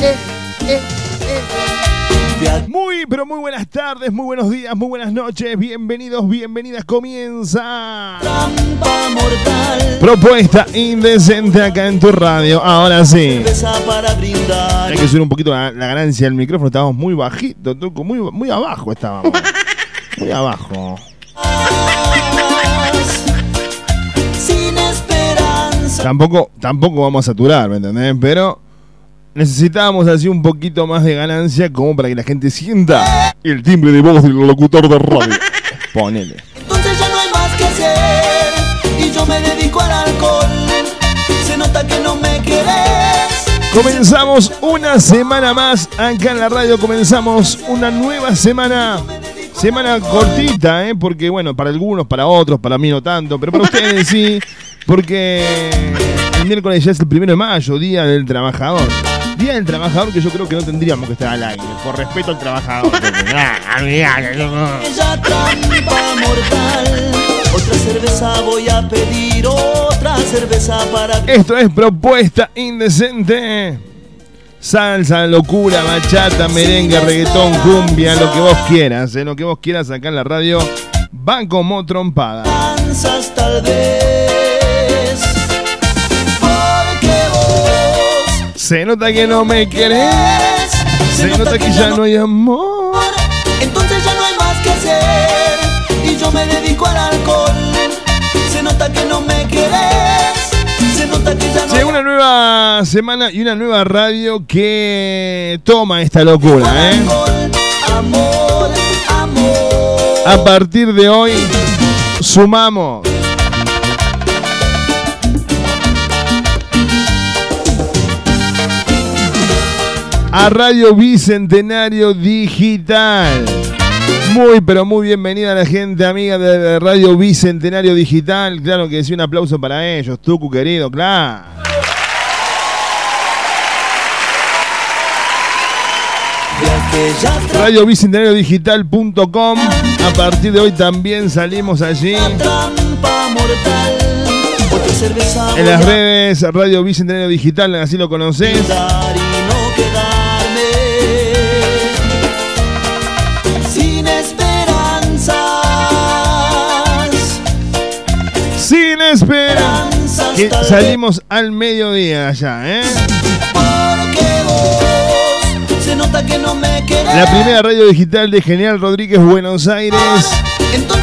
De aquel Muy, pero muy buenas tardes, muy buenos días, muy buenas noches. Bienvenidos, bienvenidas. Comienza. trampa mortal. Propuesta indecente acá en tu radio. Ahora sí. Hay que subir un poquito la, la ganancia del micrófono. Estábamos muy bajito, Tuco, muy, muy abajo estábamos. Muy abajo. Sin esperanza. Tampoco, tampoco vamos a saturar, ¿me entendés? Pero necesitábamos así un poquito más de ganancia como para que la gente sienta el timbre de voz del locutor de radio. Ponele. Entonces ya no hay más que hacer. Y yo me dedico al alcohol. Se nota que no me querés. Comenzamos una semana más acá en la radio. Comenzamos una nueva semana. Semana cortita, ¿eh? Porque, bueno, para algunos, para otros, para mí no tanto, pero para ustedes sí. Porque el miércoles ya es el primero de mayo, Día del Trabajador. Día del Trabajador que yo creo que no tendríamos que estar al aire, por respeto al trabajador. Ah. Ella trampa mortal. Otra cerveza voy a pedir. Otra cerveza para Esto es propuesta indecente. Salsa, locura, bachata, merengue, reggaetón, cumbia, lo que vos quieras, eh, lo que vos quieras acá en la radio. Va como trompada. Cansas tal vez. Se nota que no me querés. Se nota que ya no hay amor. Entonces ya no hay más que hacer y yo me dedico al alcohol. Se nota que no me querés, se nota que ya no Llega una nueva semana y una nueva radio que toma esta locura, ¿eh? alcohol. Amor, amor. A partir de hoy, sumamos. A Radio Bicentenario Digital. Muy, pero muy bienvenida a la gente amiga de Radio Bicentenario Digital. Claro que sí, un aplauso para ellos, Tucu querido, claro. RadioBicentenarioDigital.com. A partir de hoy también salimos allí. En las redes Radio Bicentenario Digital, así lo conoces. Espera. Que salimos al mediodía allá, ¿eh? La primera radio digital de Genial Rodríguez Buenos Aires.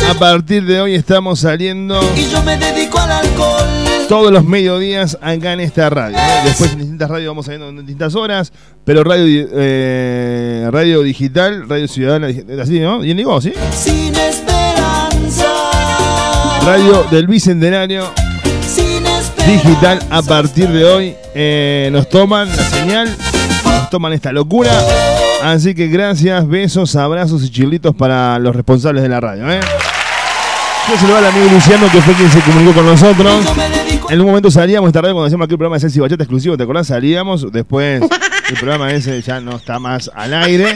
A partir de hoy estamos saliendo y yo me dedico al alcohol. todos los mediodías acá en esta radio. ¿eh? Después en distintas radios vamos saliendo en distintas horas, pero radio, eh, radio digital, radio ciudadana, así, ¿no? ¿Y digo, sí? Sin. Radio del Bicentenario digital a partir de hoy eh, nos toman la señal, nos toman esta locura. Así que gracias, besos, abrazos y chilitos para los responsables de la radio. ¿eh? Quiero saludar al amigo Luciano que fue quien se comunicó con nosotros. Yo En un momento salíamos esta radio cuando hacíamos aquel programa de Celsi Bachata exclusivo, ¿te acordás? Salíamos, después El programa ese ya no está más al aire.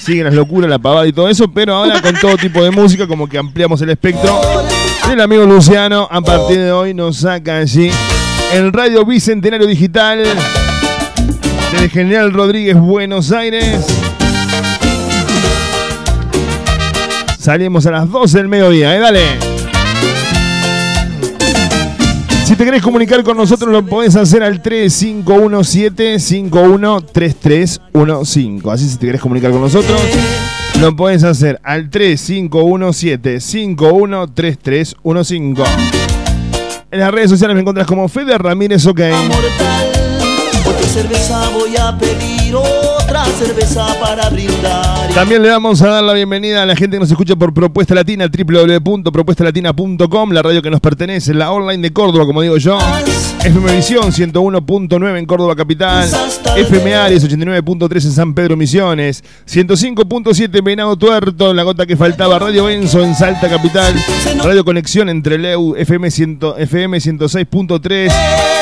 Siguen las locuras, la pavada y todo eso, pero ahora con todo tipo de música, como que ampliamos el espectro. El amigo Luciano, a partir de hoy, nos saca allí el Radio Bicentenario Digital desde General Rodríguez, Buenos Aires. Salimos a las 12 del mediodía, ¿eh? Dale. Si te querés comunicar con nosotros, lo podés hacer al 3517-513315. Así si te querés comunicar con nosotros, lo podés hacer al 3517-513315. En las redes sociales me encuentras como Fede Ramírez OK. Cerveza voy a pedir, cerveza para brindar. También le vamos a dar la bienvenida a la gente que nos escucha por Propuesta Latina, www.propuestalatina.com, la radio que nos pertenece, la online de Córdoba, como digo yo. FM Visión 101.9 en Córdoba Capital, FM Ares 89.3 en San Pedro Misiones, 105.7 en Venado Tuerto, la gota que faltaba, Radio Enzo en Salta Capital, Radio Conexión entre Leu, FM, 100, FM 106.3,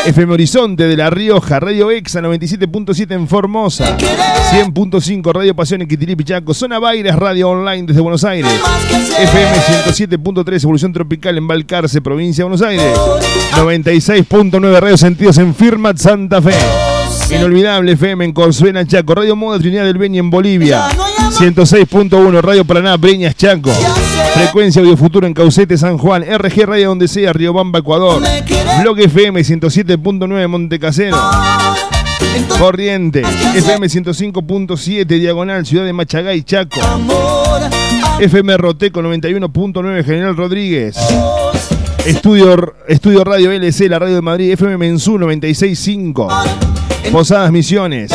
FM Horizonte de La Rioja, Radio Exa 97.7 en Formosa, 100.5 Radio Pasión en Quitilí Pichaco, Zona Baires Radio Online desde Buenos Aires, FM 107.3 Evolución Tropical en Balcarce, provincia de Buenos Aires, 96.9 Radio Sentidos en Firmat Santa Fe. Inolvidable FM en Consuena Chaco, Radio Moda Trinidad del Beni en Bolivia, 106.1 Radio Paraná, Breñas Chaco, Frecuencia Audio Futuro en Caucete San Juan, RG Radio donde sea, Riobamba Ecuador, Blog FM 107.9 Montecasero, Corriente, FM 105.7 Diagonal, Ciudad de Machagay, Chaco, FM Roteco 91.9 General Rodríguez. Estudio, Estudio Radio LC, la radio de Madrid, FM Mensú 96.5. Posadas Misiones,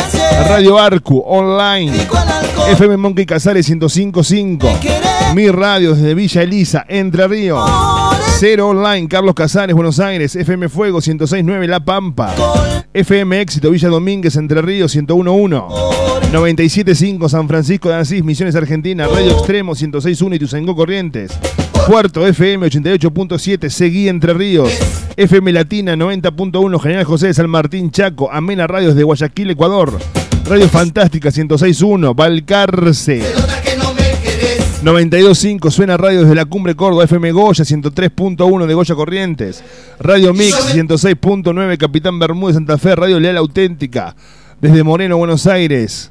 Radio Arcu, online, FM Monkey Casares 105.5. Mi radio desde Villa Elisa, Entre Ríos. Cero Online, Carlos Casares, Buenos Aires, FM Fuego 106.9 La Pampa. FM Éxito, Villa Domínguez, Entre Ríos 101.1. 97.5 San Francisco de Asís, Misiones Argentina, Radio Extremo 106.1 Ituzaingó Corrientes. Puerto FM 88.7, Seguí Entre Ríos. FM Latina 90.1, General José de San Martín Chaco, Amena Radios de Guayaquil, Ecuador. Radio Fantástica 106.1, Valcarce. 92.5 suena radio desde la Cumbre Córdoba, FM Goya 103.1 de Goya Corrientes, Radio Mix 106.9 Capitán Bermúdez Santa Fe, Radio Leal Auténtica, desde Moreno, Buenos Aires.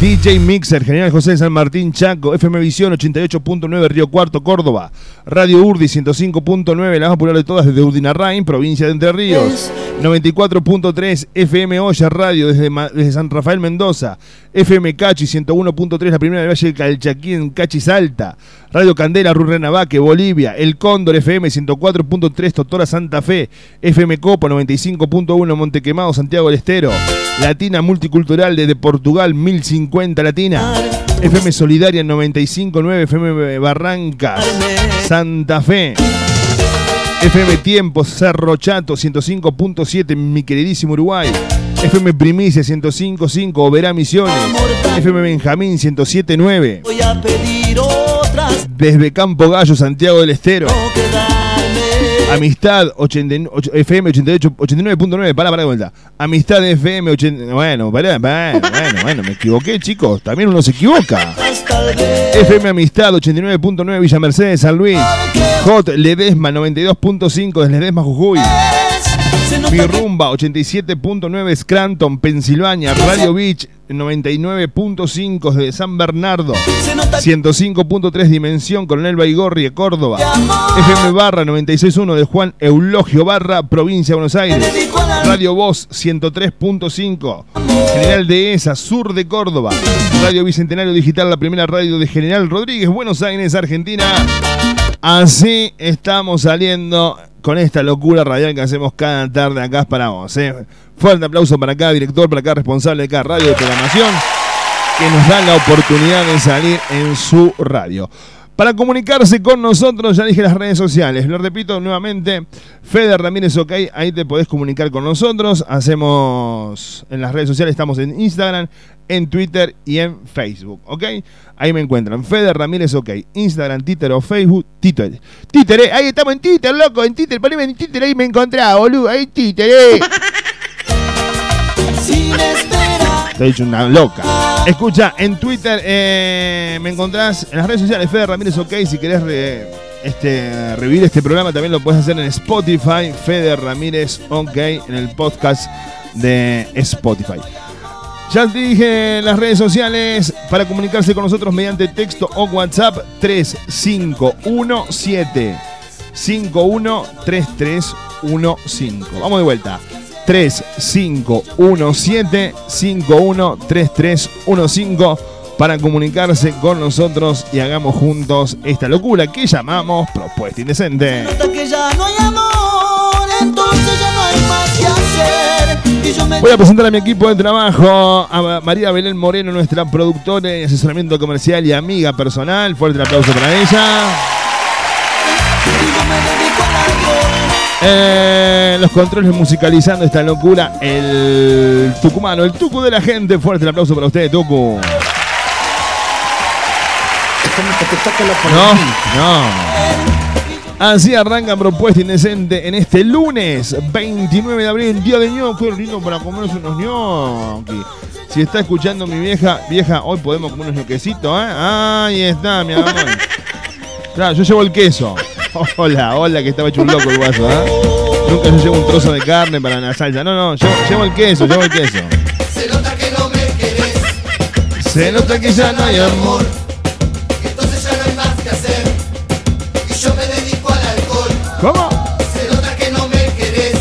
DJ Mixer, General José de San Martín Chaco, FM Visión 88.9 Río Cuarto, Córdoba, Radio Urdi 105.9, la más popular de todas desde Urdinarrain, provincia de Entre Ríos, 94.3 FM Olla Radio desde, desde, San Rafael Mendoza, FM Cachi 101.3 la primera de Valle del Calchaquí en Cachi Salta, Radio Candela Rurrenabaque, Bolivia, El Cóndor FM 104.3 Totora Santa Fe, FM Copa 95.1 Montequemado Santiago del Estero, Latina Multicultural desde Portugal 1050 Latina, FM Solidaria 95.9 FM Barranca, Santa Fe. FM Tiempo, Cerro Chato 105.7, mi queridísimo Uruguay. FM Primicia 105.5, Oberá Misiones. FM Benjamín 107.9. Voy a pedir otras. Desde Campo Gallo, Santiago del Estero. Amistad 80, FM 88, 89.9, para, para de vuelta. Amistad FM 80, bueno, para, bueno, bueno, bueno, me equivoqué, chicos. También uno se equivoca. FM Amistad 89.9 Villa Mercedes, San Luis. Hot Ledesma 92.5 desde Ledesma, Jujuy. Mi Rumba 87.9 Scranton, Pensilvania. Radio Beach 99.5 de San Bernardo. 105.3 Dimensión, Coronel Baigorri de Córdoba. FM Barra 96.1 de Juan Eulogio Barra, provincia de Buenos Aires. Radio Voz 103.5. General Dehesa, sur de Córdoba. Radio Bicentenario Digital, la primera radio de General Rodríguez, Buenos Aires, Argentina. Así estamos saliendo con esta locura radial que hacemos cada tarde acá para vos. ¿eh? Fuerte aplauso para cada director, para cada responsable de cada radio de programación que nos da la oportunidad de salir en su radio. Para comunicarse con nosotros, ya dije las redes sociales, lo repito nuevamente, Fede Ramírez OK, ahí te podés comunicar con nosotros, hacemos en las redes sociales, estamos en Instagram, en Twitter y en Facebook, ¿ok? Ahí me encuentran, Fede Ramírez OK, Instagram, Twitter o Facebook, Twitter. Twitter, eh, ahí estamos en Twitter, loco, en Twitter, poneme en Twitter, ahí me encontrá, boludo, ahí Twitter, eh. Te he dicho una loca. Escucha, en Twitter eh, me encontrás en las redes sociales Fede Ramírez OK. Si querés este, revivir este programa, también lo puedes hacer en Spotify. Fede Ramírez OK en el podcast de Spotify. Ya te dije las redes sociales para comunicarse con nosotros mediante texto o WhatsApp 3517 513315. Vamos de vuelta. 3517 513315 para comunicarse con nosotros y hagamos juntos esta locura que llamamos Propuesta Indecente. Voy a presentar a mi equipo de trabajo, a María Belén Moreno, nuestra productora y asesoramiento comercial y amiga personal. Fuerte el aplauso para ella. Eh, los controles musicalizando esta locura, el tucumano, el tucu de la gente. Fuerte el aplauso para usted, tucu. No, no. Así arranca Propuesta Indecente en este lunes 29 de abril, día de ñoqui. Qué lindo para comernos unos ñoqui. Si está escuchando mi vieja, vieja, hoy podemos comer unos ñoquecitos, ¿eh? Ahí está, mi amor. Claro, yo llevo el queso. Hola, hola, que estaba hecho un loco el guaso, ¿eh? Nunca yo llevo un trozo de carne para la salsa. No, no, llevo, llevo el queso, llevo el queso. Se nota que no me querés, Se nota que ya no hay amor. entonces ya no hay más que hacer. Y yo me dedico al alcohol. ¿Cómo? Se nota que no me querés,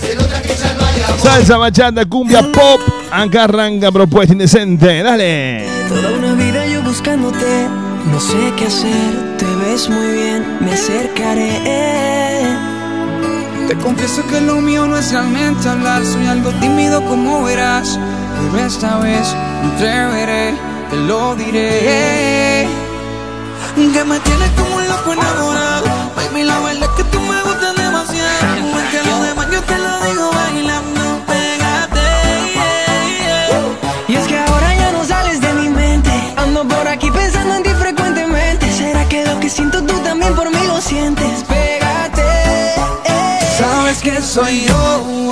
se nota que ya no hay amor. Salsa, bachata, cumbia, pop. Acá arranca propuesta indecente. Dale. Toda una vida yo buscándote, no sé qué hacer, ves muy bien, me acercaré. Te confieso que lo mío no es realmente hablar, soy algo tímido como verás. Pero esta vez me atreveré, te lo diré. Que me tienes como un loco enamorado. Baby, la verdad es que tú sientes? Pégate. Sabes que soy yo,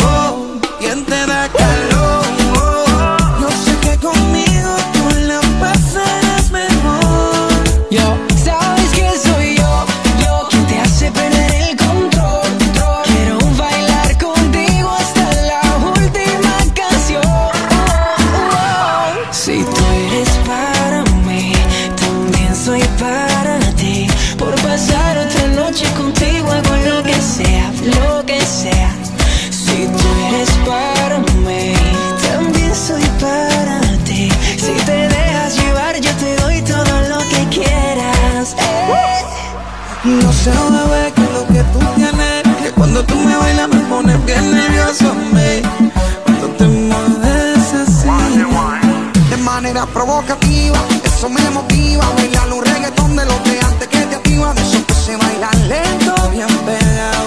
provocativa, eso me motiva. Bailar un reggaetón de los de antes que te activa, de esos que se bailan lento, bien pegado,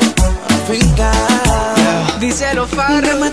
afincado. Díselo, Que Farro.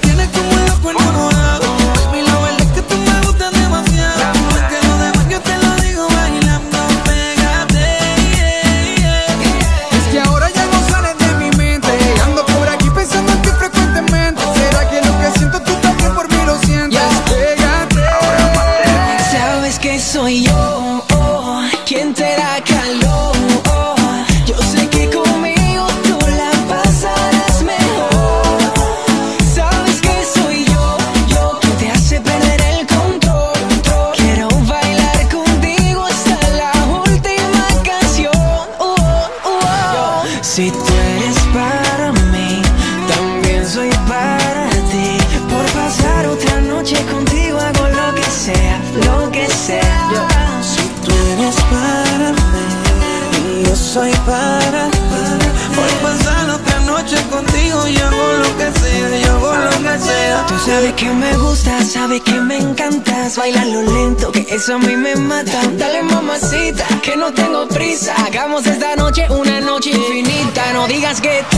get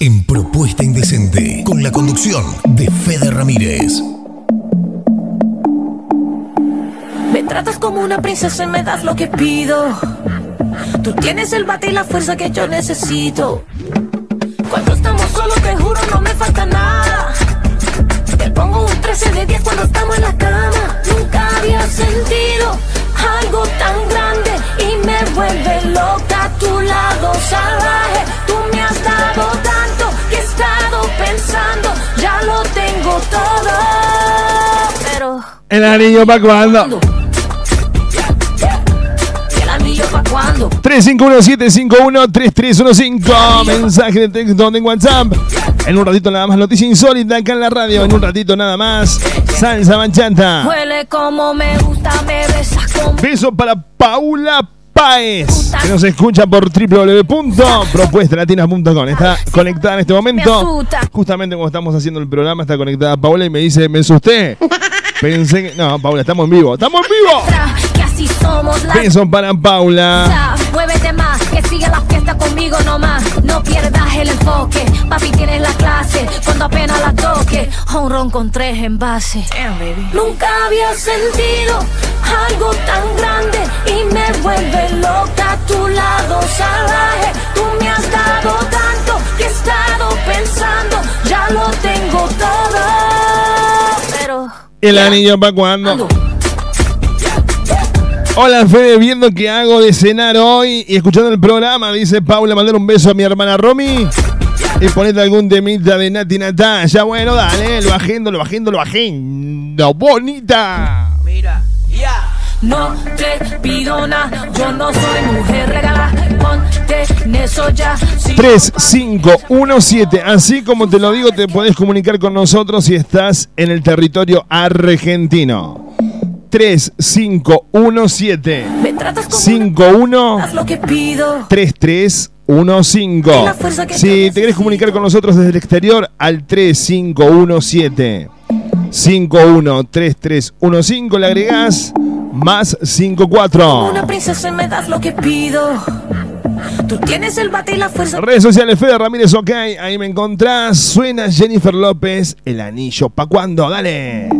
En Propuesta Indecente con la conducción de Fede Ramírez. Me tratas como una princesa y me das lo que pido. Tú tienes el bate y la fuerza que yo necesito. Cuando estamos solos, te juro, no me falta nada. Te pongo un 13 de 10 cuando estamos en la cama. Nunca había sentido algo tan grande y me vuelve loca a tu lado salvaje. Pensando, ya lo tengo todo. Pero. El anillo para cuando. ¿Cuándo? ¿Y el anillo pa' cuándo? 351-751-3315. Mensaje de texto en WhatsApp. En un ratito nada más, noticia insólita acá en la radio. En un ratito nada más, salsa manchata. Huele como me gusta, me besas como Beso para Paula Páez, que nos escucha por www.propuestalatinas.com. Está conectada en este momento. Justamente cuando estamos haciendo el programa, está conectada Paula y me dice: Me asusté. Pensé que. No, Paula, estamos en vivo. ¡Estamos en vivo! otra, que así somos las Beso para Paula. Que siga la fiesta conmigo nomás. No pierdas el enfoque. Papi, tienes la clase cuando apenas la toque. Un ron con tres envases. Damn, baby. Nunca había sentido algo tan grande y me vuelve loca a tu lado salvaje. Tú me has dado tanto que he estado pensando, ya lo tengo todo. Pero El anillo para cuando. ando. Hola Fede, viendo que hago de cenar hoy y escuchando el programa, dice Paula, mandar un beso a mi hermana Romy y ponete algún temita de Nati Natalia. Bueno, dale, lo agendo, lo agendo, lo agendo. Bonita. Mira, ya. No te pido nada, yo no soy mujer regalada. Ponte eso ya. Si 3517, así como te lo digo, te puedes comunicar con nosotros si estás en el territorio argentino. 3517 me tratas como 51 haz lo que pido. 3315. Si te querés comunicar con nosotros desde el exterior, al 3517 513315 le agregás más 54. Una princesa me das lo que pido. Tú tienes el bate y la fuerza. Redes sociales, Fede Ramírez, ok, ahí me encontrás. Suena Jennifer López, el anillo. ¿Pa' cuándo? Dale.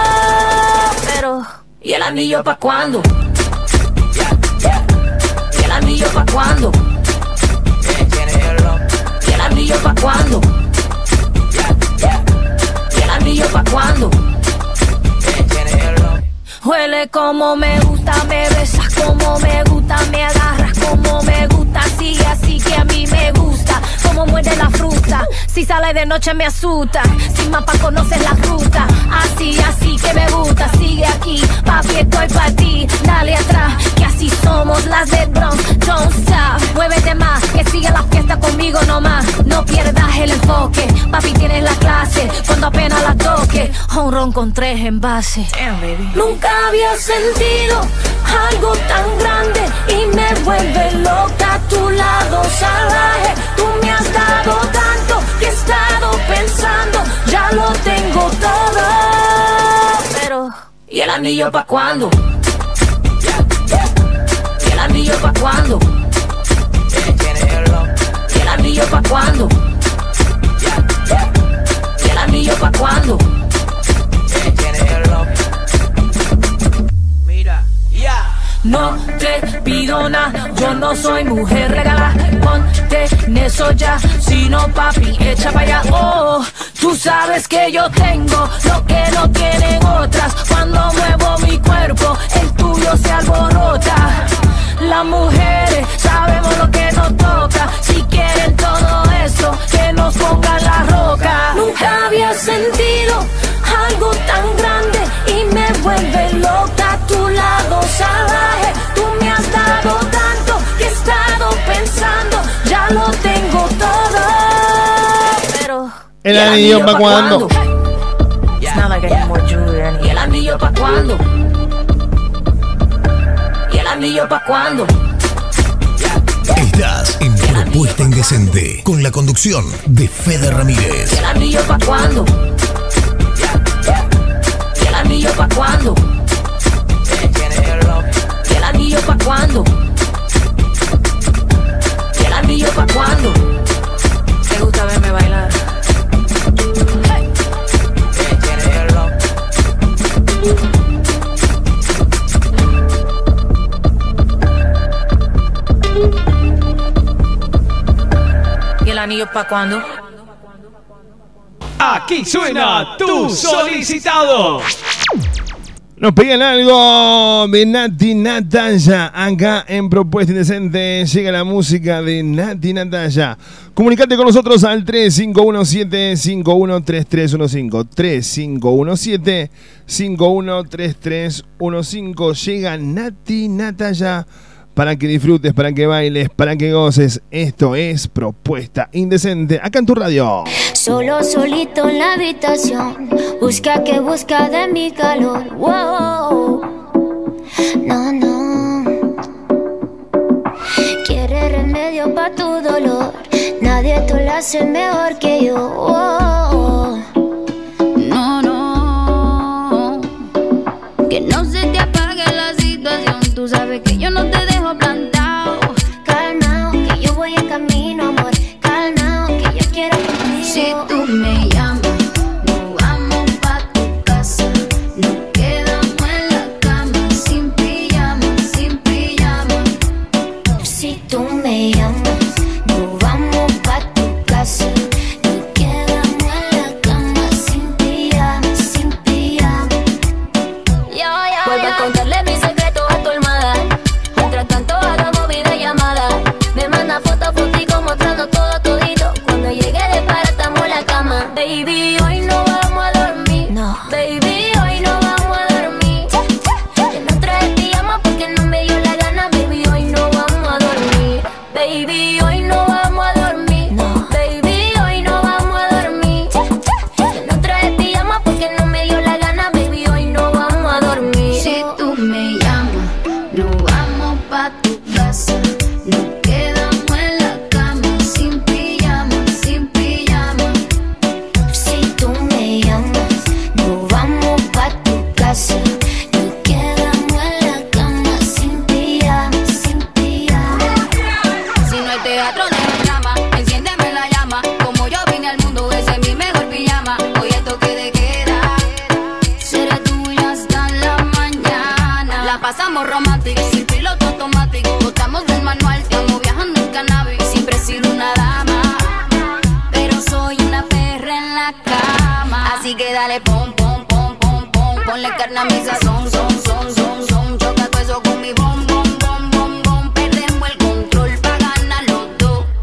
¿Y el anillo pa' cuándo? ¿Y el anillo pa' cuándo? ¿Y el anillo pa' cuándo? ¿Y el anillo pa' cuándo? Huele como me gusta, me besas como me gusta, me agarras como me gusta, sigue así que a mí me gusta, como muerde la fruta, si sale de noche me asusta, sin mapa conoces la ruta, así, así que me gusta, sigue aquí, papi estoy para ti, dale atrás, que así somos las de Bronx, don't stop, muévete más, que sigue la fiesta conmigo nomás, no pierdas el enfoque, papi tienes la clase, cuando apenas la toque, un ron con tres envases. Damn, baby. Nunca había sentido algo tan grande y me vuelve loca a tu lado salvaje. Tú me has dado tanto he estado pensando, ya lo tengo todo. Pero, ¿y el anillo pa' cuándo? ¿Y el anillo pa' cuándo? ¿Y el anillo pa' cuándo? ¿Y el anillo pa' cuándo? no te pido nada, yo no soy mujer regalada, ponte en eso ya, si no papi, echa para allá, oh, tú sabes que yo tengo lo que no tienen otras, cuando muevo mi cuerpo, el tuyo se alborota, las mujeres sabemos lo que nos toca, si quieren todo eso, que nos pongan la roca, nunca había sentido algo tan grande y me vuelve loca a tu lado salvaje. Tú me has dado tanto que he estado pensando, ya lo tengo todo. Pero el anillo para cuando. ¿Y el anillo para cuando? ¿Y el anillo para cuando? Estás en Propuesta Indecente con la conducción de Fede Ramírez. ¿Y el anillo para cuando? ¿Y el anillo pa' cuándo? ¿Y el anillo pa' cuándo? ¿Y el anillo pa' cuándo? ¿Te gusta verme bailar? ¿Y el anillo pa' cuándo? Aquí suena tu solicitado. Nos piden algo de Nati Natalia. Acá en Propuesta Indecente llega la música de Nati Natalia. Comunicate con nosotros al 3517-513315. 3517-513315. Llega Nati Natalia para que disfrutes, para que bailes, para que goces. Esto es Propuesta Indecente. Acá en tu radio. Solo solito en la habitación, busca que busca de mi calor. Wow. No, no. Quiere remedio para tu dolor. Nadie te lo hace mejor que yo. Wow. No, no. Que no se te apague la situación. Tú sabes que yo no te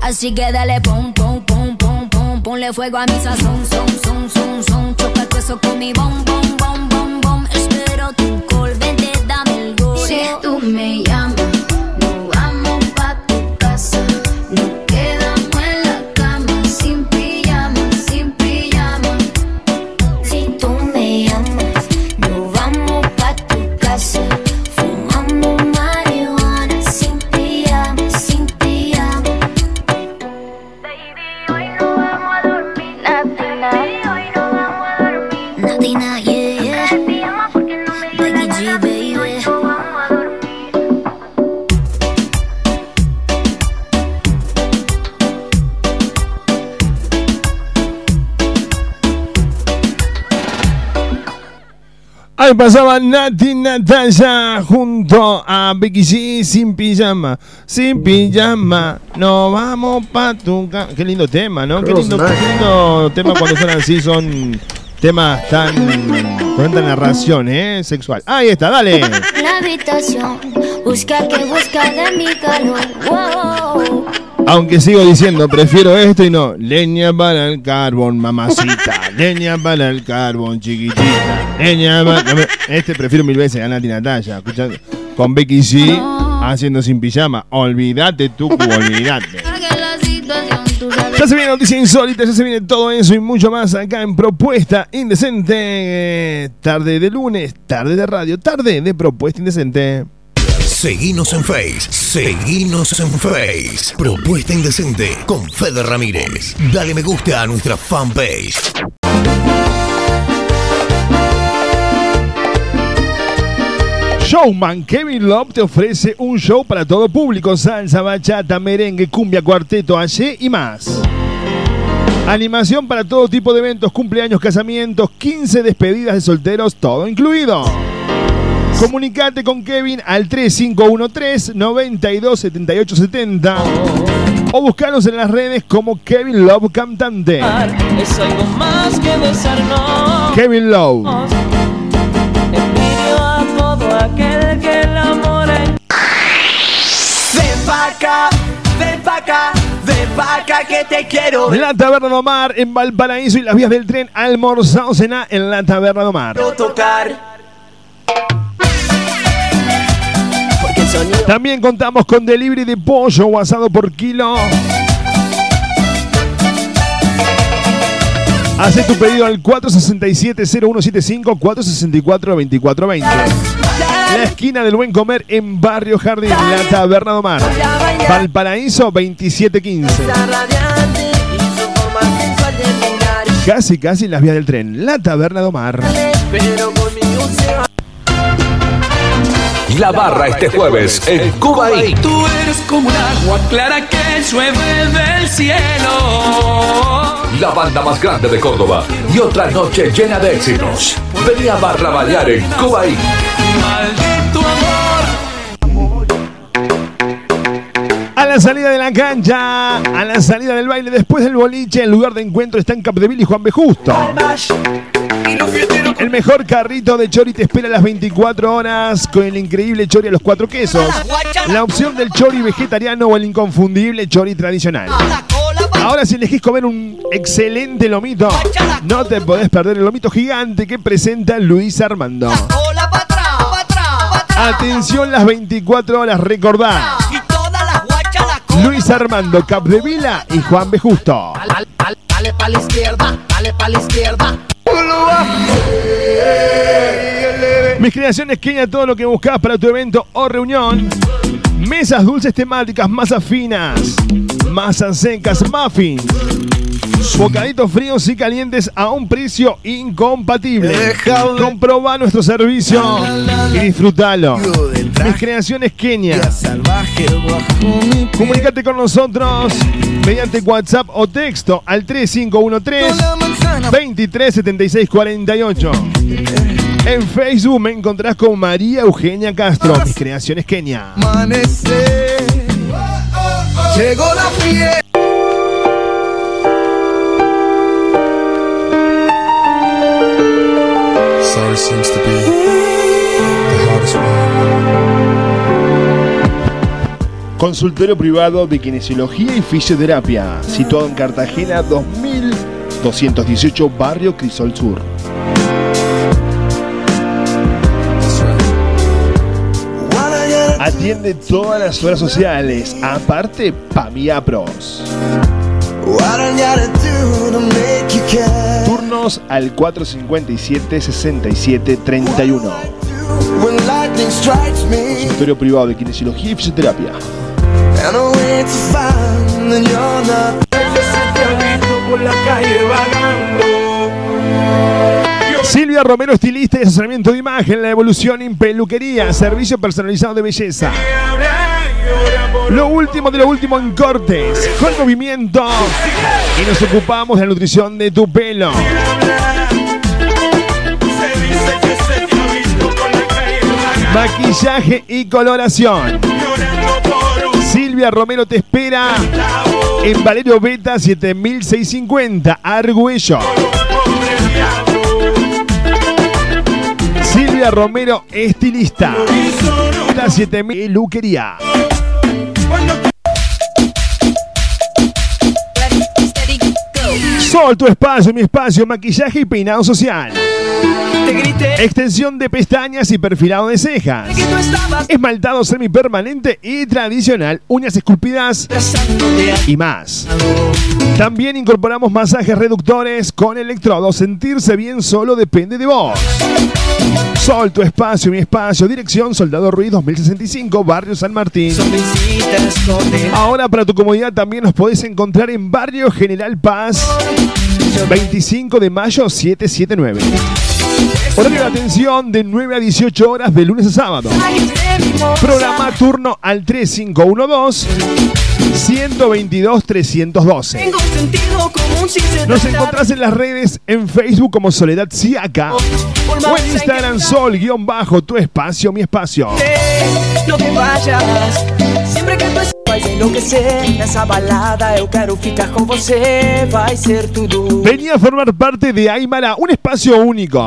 Así que dale pom, pom, pom, pom, pom. Ponle fuego a mi sazón, son, son, son, son. Choca todo eso con mi bom, bom, bom, bom, bom. Espero tu call, vente, dame el go. Si tú me pasaba Nati Natalia junto a Becky G sin pijama. Sin pijama, no vamos pa' tu ca- Qué lindo tema, ¿no? Qué lindo, qué lindo tema cuando suenan así, son temas tan. con tanta narración, ¿eh? Sexual. Ahí está, dale. La habitación, busca que busca de mi calor. Wow. Aunque sigo diciendo, prefiero esto y no. Leña para el carbón, mamacita. Leña para el carbón, chiquitita. Leña para... Este prefiero mil veces a Nati Natalia. Escuchando con Becky G haciendo sin pijama. Olvídate tú, olvídate. Ya se viene noticia insólita, ya se viene todo eso y mucho más acá en Propuesta Indecente. Tarde de lunes, tarde de radio, tarde de Propuesta Indecente. Seguinos en Face. Seguinos en Face. Propuesta Indecente con Fede Ramírez. Dale me gusta a nuestra fanpage. Showman Kevin Love te ofrece un show para todo público: salsa, bachata, merengue, cumbia, cuarteto, allí y más. Animación para todo tipo de eventos, cumpleaños, casamientos, 15 despedidas de solteros, todo incluido. Comunicate con Kevin al 3513 927870 o buscanos en las redes como Kevin Love Cantante. Es algo más que besarnos. Kevin Love. Envidio a todo aquel que el amor. Ven pa' acá, ven pa' acá, ven pa' acá que te quiero. La Taberna de Omar en Valparaíso y las vías del tren almorzado cena en la Taberna de Omar. tocar. También contamos con delivery de pollo o asado por kilo. Hace tu pedido al 467-0175 464-2420. La esquina del buen comer en Barrio Jardín, la Taberna de Omar. Valparaíso 2715. radiante y su forma sensual de mirar. Casi, casi en las vías del tren, la Taberna de Omar. Pero conmigo se va. La barra este jueves en Cuba y Tú eres como un agua clara que llueve del cielo. la banda más grande de Córdoba y otra noche llena de éxitos. Venía a barra bailar en Cuba y Maldito amor. A la salida de la cancha, a la salida del baile, después del boliche, el lugar de encuentro está en Capdeville y Juan B. Justo. El mejor carrito de chori te espera las 24 horas con el increíble chori a los cuatro quesos. La opción del chori vegetariano o el inconfundible chori tradicional. Ahora si elegís comer un excelente lomito, no te podés perder el lomito gigante que presenta Luis Armando. Atención las 24 horas, recordá. Luis Armando Capdevila y Juan B. Justo. Dale pa' la izquierda, dale pa' la izquierda. Mis creaciones Kenia, todo lo que buscas para tu evento o reunión. Mesas dulces temáticas, masas finas, masas secas, muffins. Bocaditos fríos y calientes a un precio incompatible. Comproba nuestro servicio y disfrútalo. Mis creaciones Kenia. Comunicate con nosotros mediante WhatsApp o texto al 3513 237648. En Facebook me encontrás con María Eugenia Castro, mis creaciones Kenia. Llegó la fiesta. Consultorio privado de kinesiología y fisioterapia, situado en Cartagena 2218, barrio Crisol Sur. Atiende todas las horas sociales, aparte Pamiapros. Turnos al 457-6731. Consultorio privado de kinesiología y fisioterapia. Silvia Romero, estilista y asesoramiento de imagen, la evolución en peluquería, servicio personalizado de belleza. Lo último de lo último en cortes, con movimiento. Y nos ocupamos de la nutrición de tu pelo. Maquillaje y coloración. Silvia Romero te espera en Valerio Beta 7650, Argüello. Silvia Romero, estilista. La 7000 Luquería. Sol, tu espacio, mi espacio, maquillaje y peinado social. Extensión de pestañas y perfilado de cejas. Esmaltado semipermanente y tradicional, uñas esculpidas y más. También incorporamos masajes reductores con electrodos. Sentirse bien solo depende de vos. Sol, tu espacio, mi espacio. Dirección Soldado Ruiz 2065, Barrio San Martín. Ahora para tu comodidad también nos podés encontrar en Barrio General Paz 25 de mayo 779. Horario de atención de 9 a 18 horas de lunes a sábado. Programa turno al 3512 122 312. Tengo un sentido común sin ser Nos encontrás en las redes en Facebook como Soledad Siaca o en Instagram Sol guion bajo tu espacio, mi espacio. No te vayas Sempre que tu vai enlouquecer Nessa balada eu quero ficar com você Vai ser tudo Venía a formar parte de Aymara, un espacio único.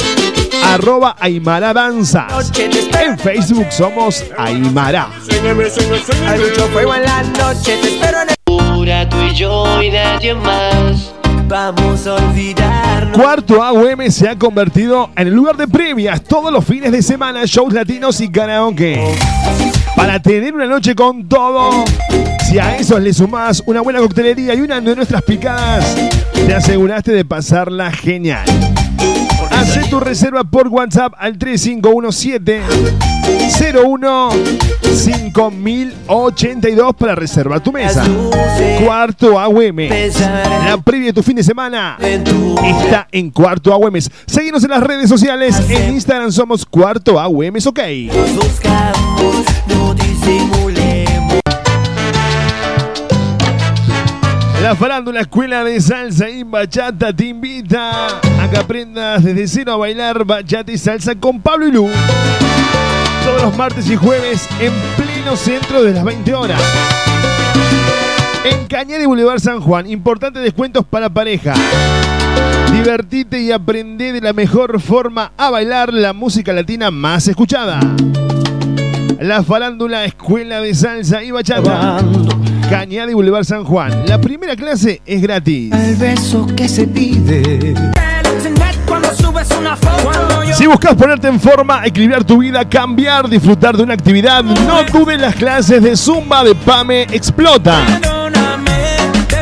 arroba Aymara Danza. En Facebook somos Aymara. Hay mucho fuego en la noche Te espero en el Pura tú y yo y nadie más Vamos a olvidarnos Cuarto AUM se ha convertido en el lugar de previas todos los fines de semana, shows latinos y karaoke. Para tener una noche con todo, si a eso le sumás una buena coctelería y una de nuestras picadas, te aseguraste de pasarla genial. Hacé tu reserva por WhatsApp al 3517 01 5082 para reservar tu mesa. Cuarto AUM. La previa de tu fin de semana está en Cuarto AUM. Seguimos en las redes sociales. En Instagram somos Cuarto AUM. Ok. La farándula Escuela de Salsa y Bachata te invita a que aprendas desde cero a bailar bachata y salsa con Pablo y Lu. Todos los martes y jueves en pleno centro de las 20 horas. En Cañada y Boulevard San Juan, importantes descuentos para pareja. Divertite y aprende de la mejor forma a bailar la música latina más escuchada. La farándula Escuela de Salsa y Bachata. Cañada y Boulevard San Juan. La primera clase es gratis. El beso que se pide Si buscas ponerte en forma, equilibrar tu vida, cambiar, disfrutar de una actividad, no dudes las clases de Zumba de Pame Explota.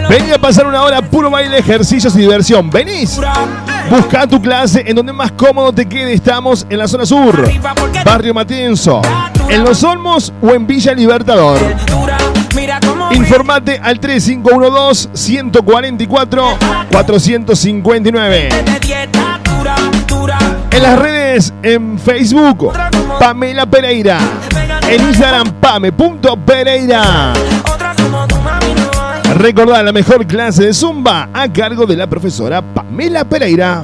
Vení a pasar una hora puro baile, ejercicios y diversión. ¿Venís? Busca tu clase en donde más cómodo te quede. Estamos en la zona sur, Barrio Matienzo, en Los Olmos o en Villa Libertador. Informate al 3512-144-459. de dieta dura, dura En las redes, en Facebook, Pamela Pereira. En Instagram, pame.pereira. Recordá la mejor clase de Zumba a cargo de la profesora Pamela Pereira.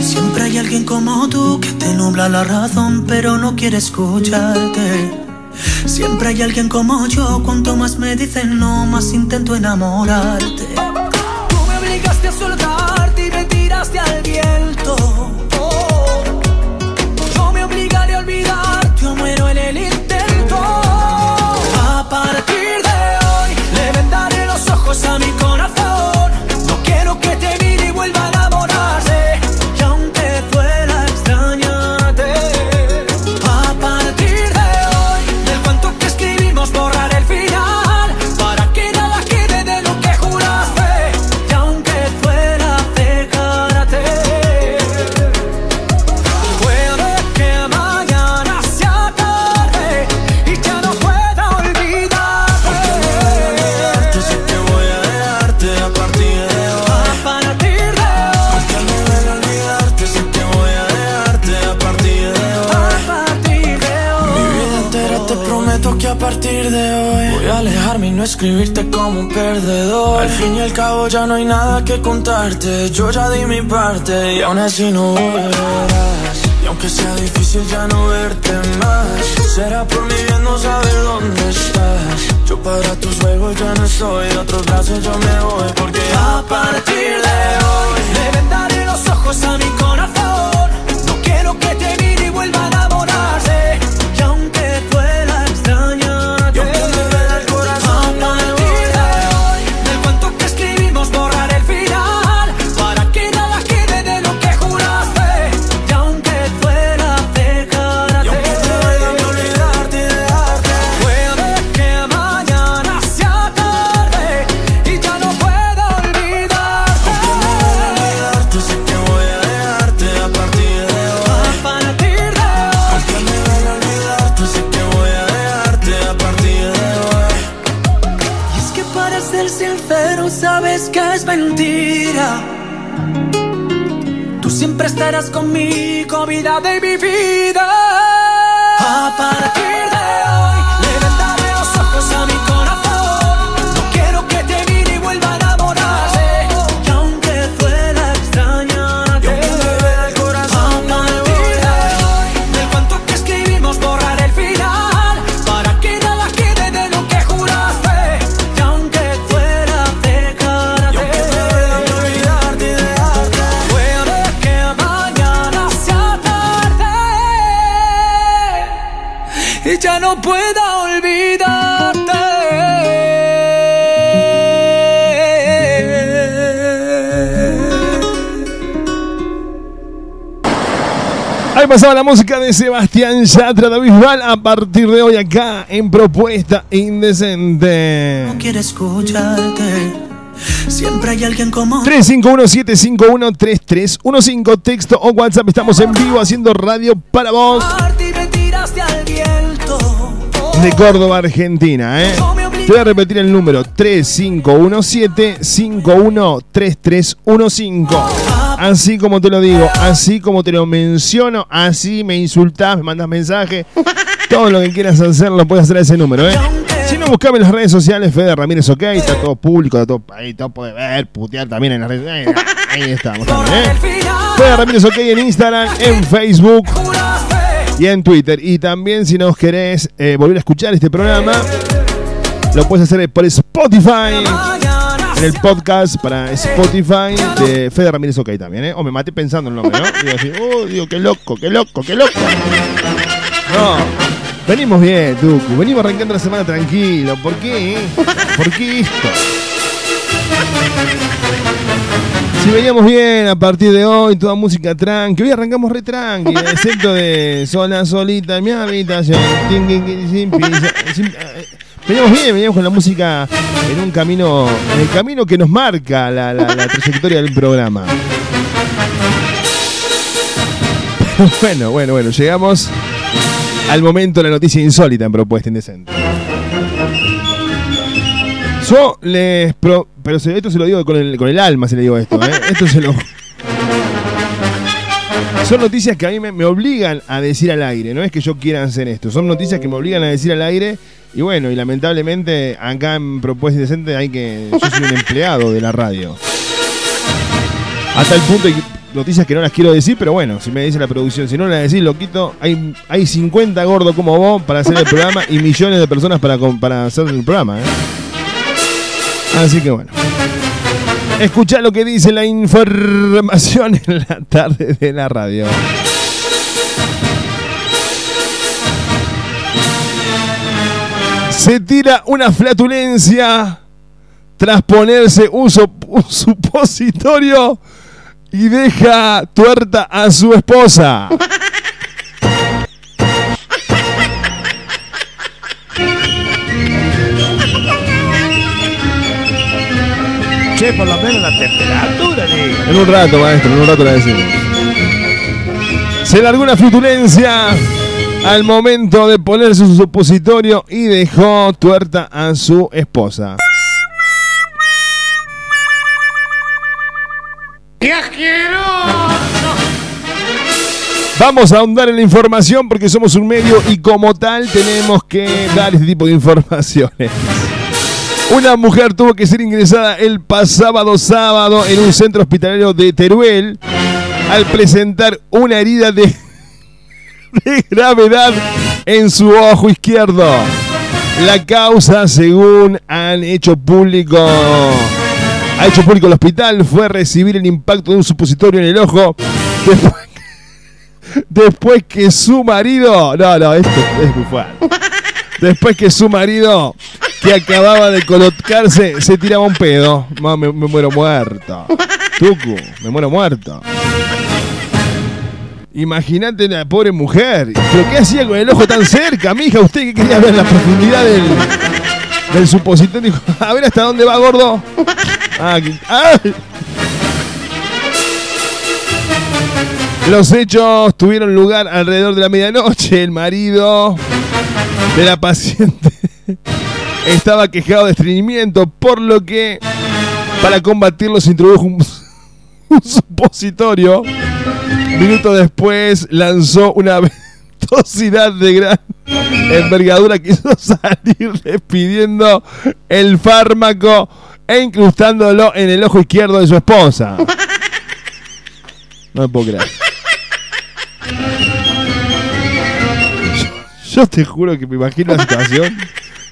Siempre hay alguien como tú que te nubla la razón, pero no quiere escucharte. Siempre hay alguien como yo, cuanto más me dicen no, más intento enamorarte. Tú me obligaste a soltarte alejarme y no escribirte como un perdedor. Al fin y al cabo ya no hay nada que contarte. Yo ya di mi parte y aún así no volverás. Y aunque sea difícil ya no verte más, será por mi bien no saber dónde estás. Yo para tus juegos ya no estoy, de otros brazos yo me voy. Porque a partir de hoy le vendaré los ojos a mi corazón. No quiero que te mire y vuelva a enamorarse. Estarás conmigo, vida de vida. Pasaba la música de Sebastián Yatra, David Val, a partir de hoy acá en Propuesta Indecente. no quiere escucharte. Siempre hay alguien como 351-751-3315, texto o WhatsApp. Estamos en vivo haciendo radio para vos de Córdoba, Argentina. ¿eh? Te voy a repetir el número: 3517-513315. Así como te lo digo, así como te lo menciono, así me insultás, me mandas mensaje. Todo lo que quieras hacer lo puedes hacer a ese número, ¿eh? Si no, buscame en las redes sociales, Fede Ramírez OK, está todo público, está todo ahí, todo puede ver, putear también en las redes. Ahí, ahí estamos también, ¿eh? Fede Ramírez OK en Instagram, en Facebook y en Twitter. Y también si nos querés eh, volver a escuchar este programa, lo puedes hacer por Spotify. En el podcast para Spotify de Fede Ramírez OK también, ¿eh? O me maté pensando en el nombre, ¿no? Digo así, oh, digo, qué loco, qué loco, qué loco. No, venimos bien, Tucu. Venimos arrancando la semana tranquilo. ¿Por qué? eh? ¿Por qué esto? Si veníamos bien a partir de hoy, toda música tranqui. Hoy arrancamos re tranqui, excepto de sola, solita en mi habitación. Eh, Veníamos bien, veníamos con la música en un camino, en el camino que nos marca la, trayectoria del programa. Bueno, bueno, bueno, llegamos al momento de la noticia insólita en Propuesta Indecente. Yo les... pro- pero esto se lo digo con el, con el alma, se le digo esto. ¿eh? Esto se lo... Son noticias que a mí me obligan a decir al aire. No es que yo quiera hacer esto. Son noticias que me obligan a decir al aire. Y bueno, y lamentablemente acá en Propuesta Indecente hay que... Yo soy un empleado de la radio. Hasta el punto de noticias que no las quiero decir, pero bueno, si me dice la producción, si no las decís, loquito, hay, hay 50 gordos como vos para hacer el programa y millones de personas para, para hacer el programa. ¿eh? Así que bueno. Escuchá lo que dice la información en la tarde de la radio. Se tira una flatulencia tras ponerse un, supositorio y deja tuerta a su esposa. Che, por lo menos la temperatura, digo. En un rato, maestro, en un rato la decimos. Se largó una flatulencia al momento de ponerse su supositorio y dejó tuerta a su esposa. Vamos a ahondar en la información porque somos un medio y como tal tenemos que dar este tipo de informaciones. Una mujer tuvo que ser ingresada el pasado sábado en un centro hospitalario de Teruel al presentar una herida de, de gravedad en su ojo izquierdo. La causa, según han hecho público, ha hecho público el hospital, fue recibir el impacto de un supositorio en el ojo después, que su marido, no, no, esto es fuerte. Después que su marido, que acababa de colocarse, se tiraba un pedo. Me muero muerto. Tucu, me muero muerto. Imagínate la pobre mujer. ¿Pero qué hacía con el ojo tan cerca, mija? ¿Usted que quería ver la profundidad del, del supositorio? Dijo, a ver hasta dónde va, gordo. Ah. Los hechos tuvieron lugar alrededor de la medianoche. El marido de la paciente estaba quejado de estreñimiento, por lo que para combatirlo se introdujo un supositorio. Minutos después lanzó una ventosidad de gran envergadura que hizo salir despidiendo el fármaco e incrustándolo en el ojo izquierdo de su esposa. No me puedo creer. Yo te juro que me imagino la situación.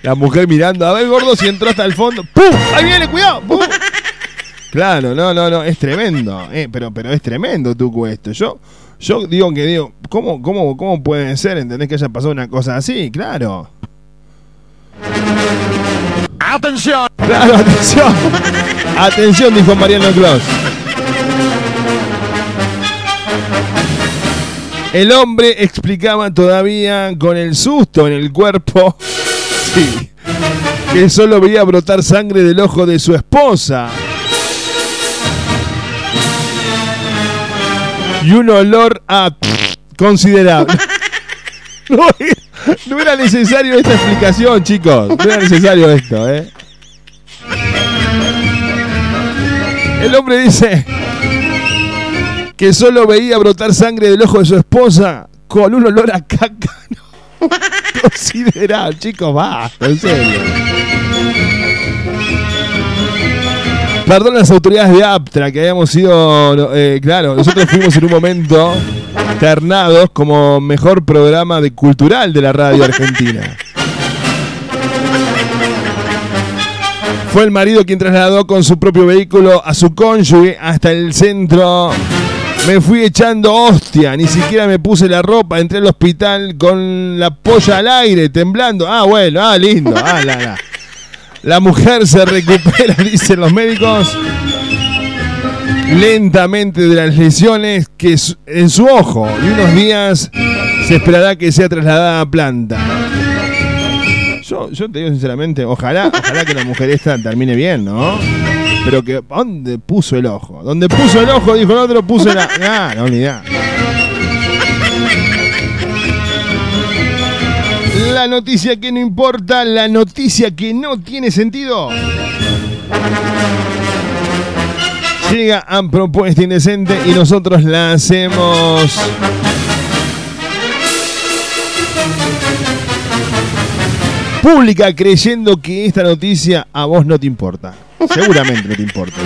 La mujer mirando, a ver, gordo, si entró hasta el fondo. ¡Pum! ¡Ahí viene, cuidado! ¡Pum! Claro, no, no, no, es tremendo. eh, pero, pero es tremendo, Tucu, esto. Yo, yo digo que digo, ¿cómo, cómo, ¿cómo puede ser, entendés, que haya pasado una cosa así? Claro. ¡Atención! Claro, atención. Atención, dijo Mariano Claus. El hombre explicaba todavía con el susto en el cuerpo sí, que solo veía brotar sangre del ojo de su esposa. Y un olor a considerable. No, no era necesario esta explicación, chicos. No era necesario esto, ¿eh? El hombre dice que solo veía brotar sangre del ojo de su esposa con un olor a caca. No. Considerable, chicos, basta, en serio. Perdón las autoridades de Aptra que habíamos sido, eh, claro, nosotros fuimos en un momento ternados como mejor programa de cultural de la radio argentina. Fue el marido quien trasladó con su propio vehículo a su cónyuge hasta el centro. Me fui echando hostia, ni siquiera me puse la ropa, entré al hospital con la polla al aire, temblando. Ah, bueno, ah, lindo. Ah, la, la. La mujer se recupera, dicen los médicos, lentamente de las lesiones que en su ojo y unos días se esperará que sea trasladada a planta. Yo, yo te digo sinceramente, ojalá, ojalá que la mujer esta termine bien, ¿no? Pero que, ¿dónde puso el ojo? ¿Dónde puso el ojo? Dijo el otro, puso la... Ah, no, ni idea. La noticia que no importa, la noticia que no tiene sentido. Llega a propuesta indecente y nosotros la hacemos. Pública creyendo que esta noticia a vos no te importa. Seguramente no te importa.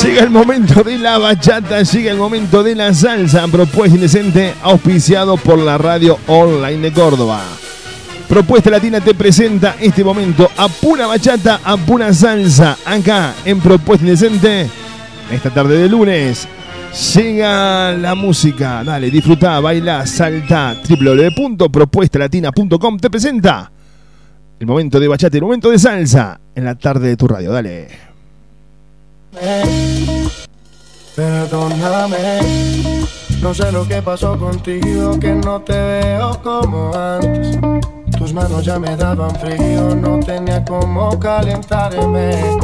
Llega el momento de la bachata, llega el momento de la salsa, propuesta indecente, auspiciado por la radio online de Córdoba. Propuesta Latina te presenta este momento a pura bachata, a pura salsa, acá en Propuesta Indecente. Esta tarde de lunes llega la música. Dale, disfruta, baila, salta. www.propuestalatina.com te presenta el momento de bachata, el momento de salsa en la tarde de tu radio. Dale. Perdóname, no sé lo que pasó contigo, que no te veo como antes. Tus manos ya me daban frío, no tenía cómo calentarme.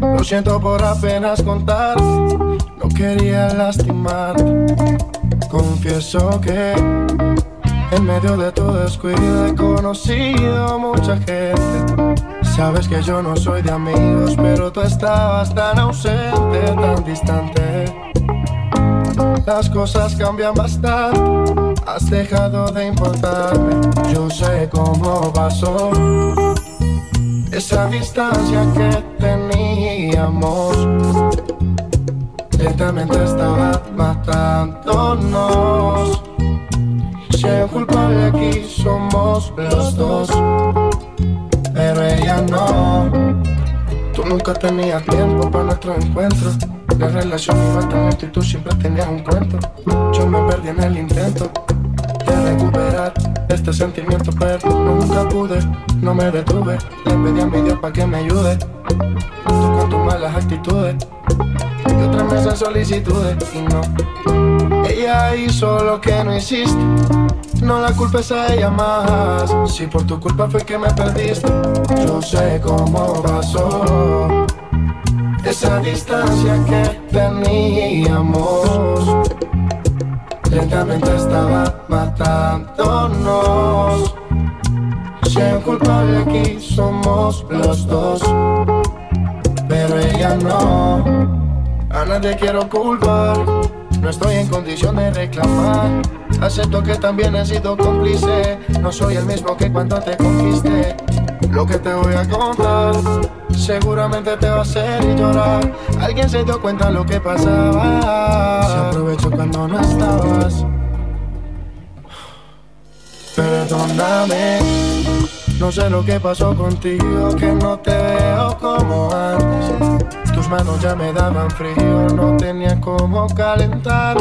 Lo siento por apenas contarte, no quería lastimarte. Confieso que en medio de tu descuido he conocido mucha gente. Sabes que yo no soy de amigos, pero tú estabas tan ausente, tan distante. Las cosas cambian bastante, has dejado de importarme. Yo sé cómo pasó esa distancia que teníamos. Lentamente estaba matándonos. Si un culpable aquí somos los dos, no. Tú nunca tenías tiempo para nuestro encuentro. La relación iba tan lento y tú siempre tenías un cuento. Yo me perdí en el intento de recuperar este sentimiento, pero nunca pude, no me detuve. Le pedí a mi Dios para que me ayude. Tú con tus malas actitudes y otras mesas solicitudes y no. Ella hizo lo que no hiciste. No la culpes a ella más. Si por tu culpa fue que me perdiste, yo sé cómo pasó. Esa distancia que teníamos lentamente estaba matándonos. Si hay un culpable aquí somos los dos, pero ella no. A nadie quiero culpar, no estoy en condición de reclamar. Acepto que también he sido cómplice, no soy el mismo que cuando te conquisté. Lo que te voy a contar seguramente te va a hacer llorar. Alguien se dio cuenta lo que pasaba. Se aprovechó cuando no estabas. Perdóname, no sé lo que pasó contigo, que no te veo como antes. Tus manos ya me daban frío, no tenía cómo calentar.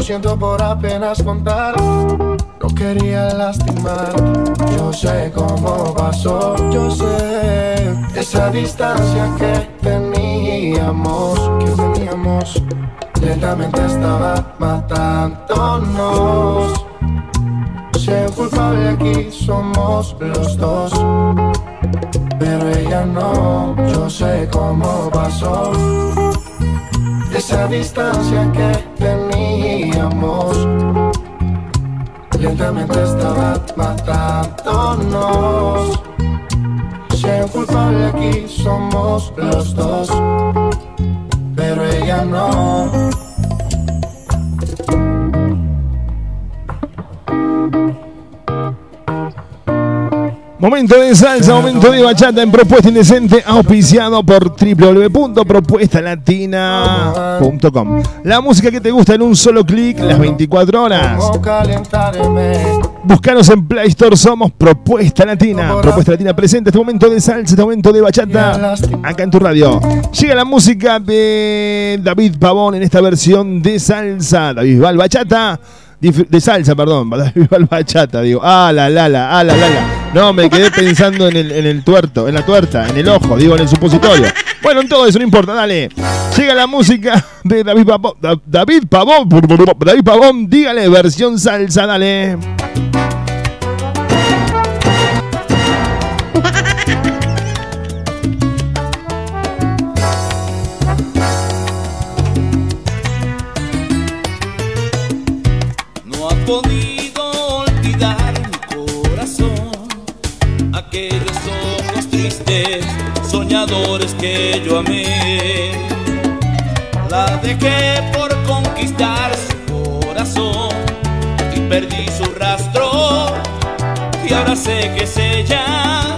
Lo siento por apenas contar, no quería lastimar. Yo sé cómo pasó, yo sé esa distancia que teníamos, que teníamos. Lentamente estaba matándonos. Un culpable aquí somos los dos, pero ella no. Yo sé cómo pasó esa distancia que teníamos. Lentamente estaba matándonos. Si culpable aquí somos los dos, pero ella no. Momento de salsa, momento de bachata en Propuesta Indecente, auspiciado por www.propuestalatina.com. La música que te gusta en un solo clic, las 24 horas. Búscanos en Play Store, somos Propuesta Latina. Propuesta Latina presente este momento de salsa, este momento de bachata, acá en tu radio. Llega la música de David Pavón en esta versión de salsa. David Val Bachata. De salsa, perdón. Bachata, digo. Ah, la, la, la, ah, la, la, la. No, me quedé pensando en el, en el tuerto, en la tuerta, en el ojo, digo, en el supositorio. Bueno, en todo eso no importa, dale. Llega la música de David Pavón. Da- David Pavón, David Pavón, dígale, versión salsa, dale. Podido olvidar mi corazón aquellos ojos tristes, soñadores que yo amé. La dejé por conquistar su corazón y perdí su rastro. Y ahora sé que es ella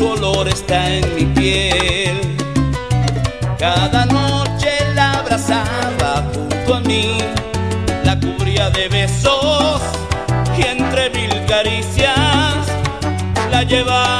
su olor está en mi piel. Cada noche la abrazaba junto a mí, la cubría de besos y entre mil caricias la llevaba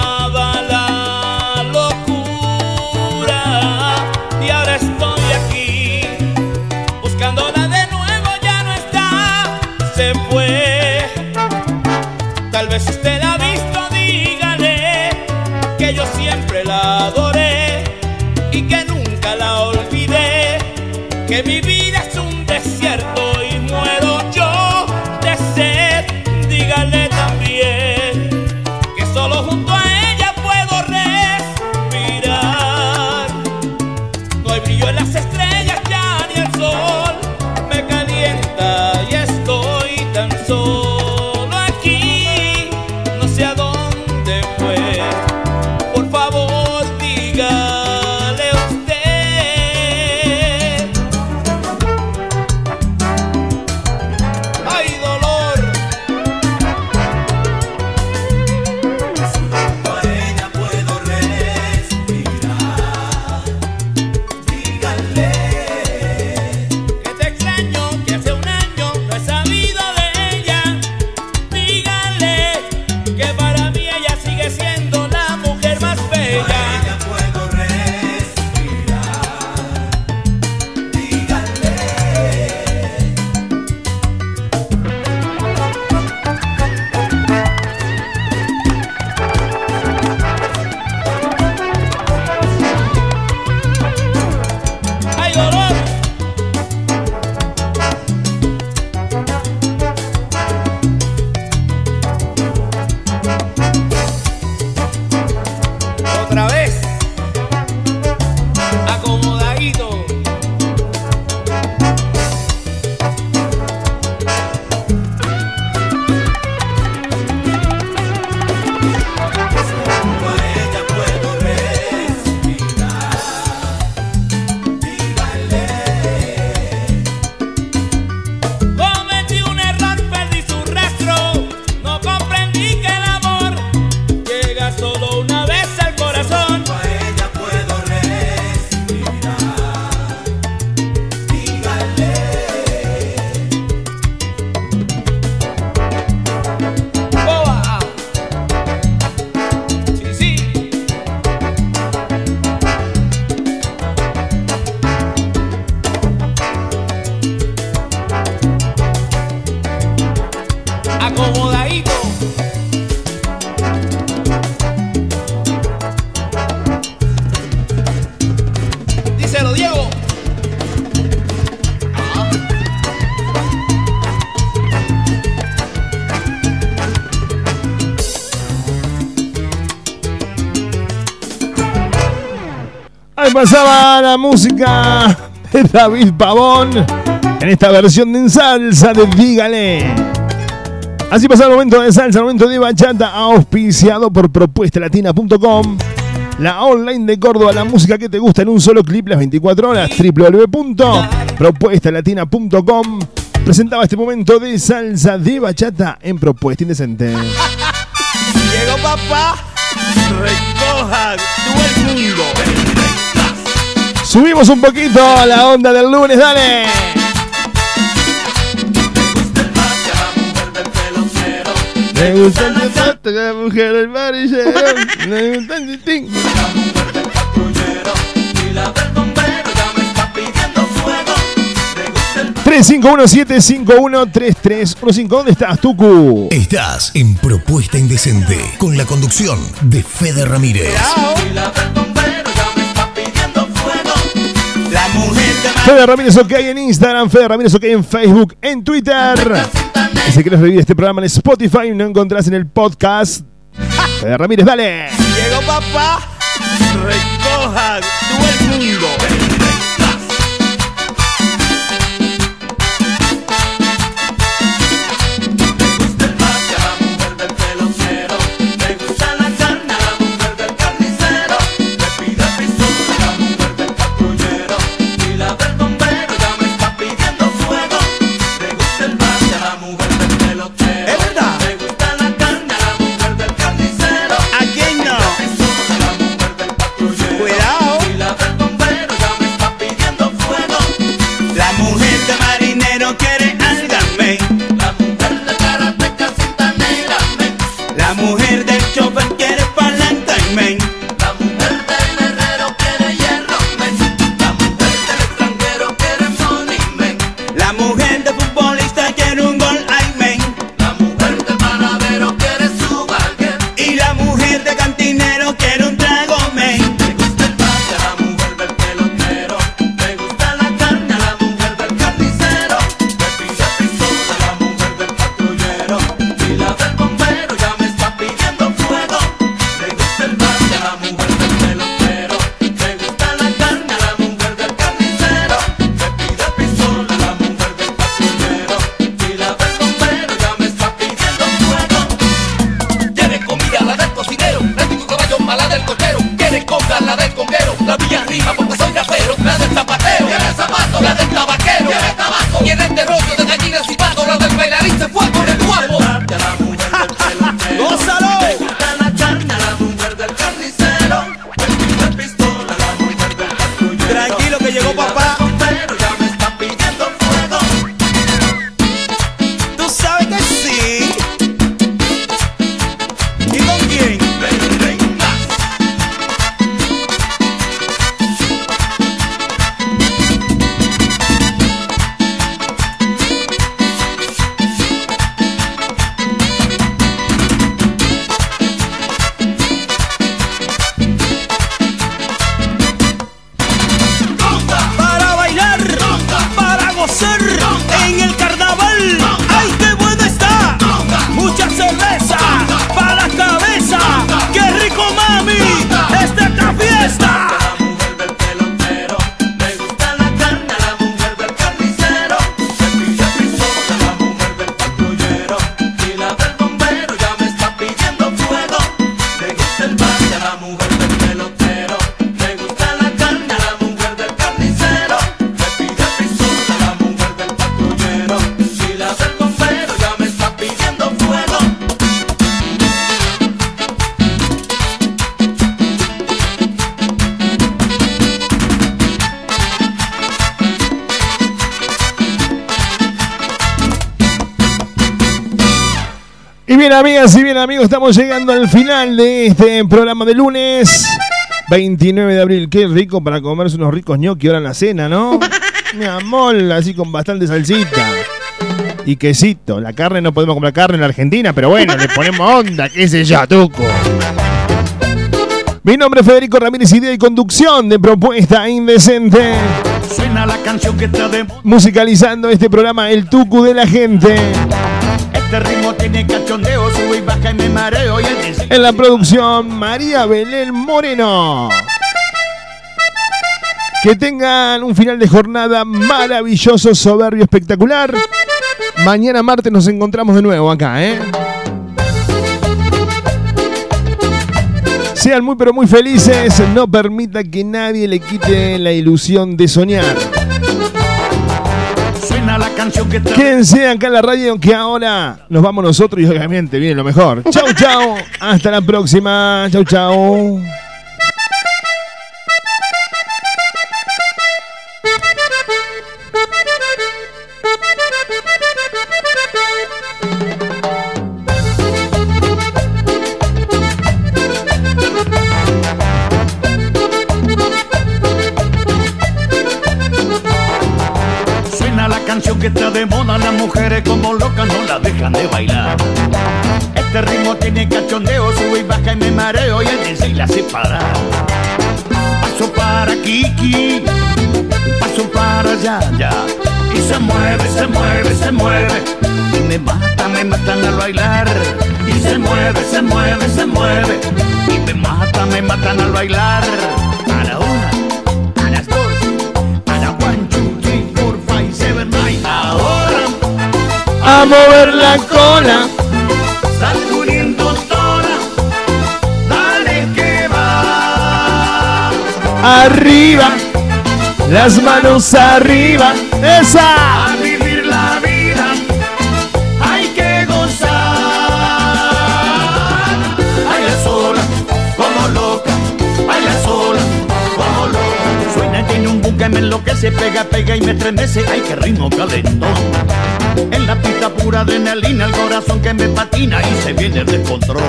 pasaba la música de David Pavón en esta versión de salsa de Dígale. Así pasa el momento de salsa, el momento de bachata, auspiciado por propuestalatina.com. La online de Córdoba, la música que te gusta en un solo clip las 24 horas. www.propuestalatina.com presentaba este momento de salsa de bachata en Propuesta Indecente. Llegó papá. Recoja todo el mundo. Subimos un poquito a la onda del lunes, dale. Me gusta el tanto la mujer del varillero. Me gusta el. 351-751-3315. ¿Dónde estás, Tucu? Estás en Propuesta Indecente con la conducción de Fede Ramírez. Y La mujer de Fede Ramírez OK en Instagram, Fede Ramírez OK en Facebook, en Twitter. Y si quieres revivir este programa en Spotify y no encontrás en el podcast, Fede Ramírez, dale. Llegó papá. Recoja todo el mundo. Amigos, estamos llegando al final de este programa de lunes 29 de abril. Qué rico para comerse unos ricos ñoqui ahora en la cena, ¿no? Mi amor, así con bastante salsita. Y quesito. La carne no podemos comer carne en la Argentina, pero bueno, le ponemos onda, qué sé yo, tuco. Mi nombre es Federico Ramírez, idea y conducción de Propuesta Indecente. Suena la canción que está de. Musicalizando este programa El Tucu de la Gente. Este ritmo tiene cachondeo, En la producción, María Belén Moreno. Que tengan un final de jornada maravilloso, soberbio, espectacular. Mañana martes nos encontramos de nuevo acá, ¿eh? Sean muy pero muy felices, no permita que nadie le quite la ilusión de soñar. Quédense acá en la radio que ahora nos vamos nosotros y obviamente viene lo mejor. Chau, chau. Hasta la próxima. Chau, chau. Paso para Kiki, paso para Yaya. Y se mueve, se mueve, se mueve. Y me mata, me matan al bailar. Y se mueve, se mueve, se mueve. Y me mata, me matan al bailar. A la una, a las dos, a la one, two, three, four, five, seven, nine. Ahora A mover la cola. Arriba. Las manos arriba. Esa. A vivir la vida hay que gozar. Baila sola, como loca, baila sola, como loca. Suena tiene un buque me enloquece, pega, pega y me estremece. Ay, qué ritmo calentón. En la pista pura adrenalina, el corazón que me patina y se viene el descontrol.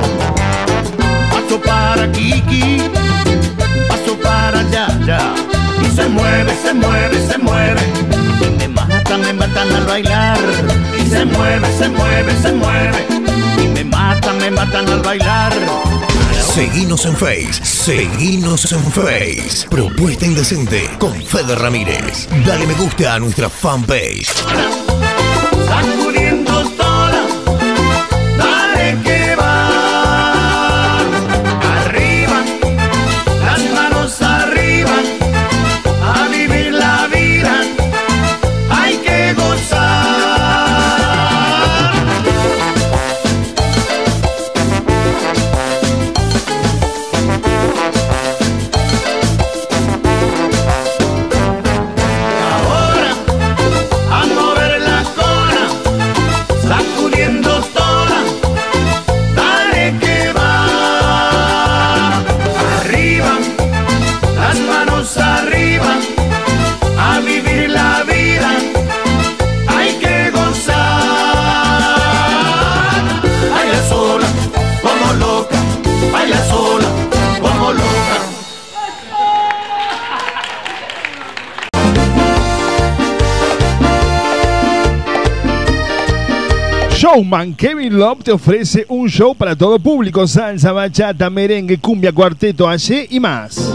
Paso para Kiki, para allá, ya. Y se mueve, se mueve, se mueve. Y me matan, me matan al bailar. Y se mueve, se mueve, se mueve. Y me matan, me matan al bailar. Seguinos en Face, seguinos en Face. Propuesta Indecente con Fede Ramírez. Dale me gusta a nuestra fanpage. Showman Kevin Love te ofrece un show para todo público, salsa, bachata, merengue, cumbia, cuarteto, allí y más.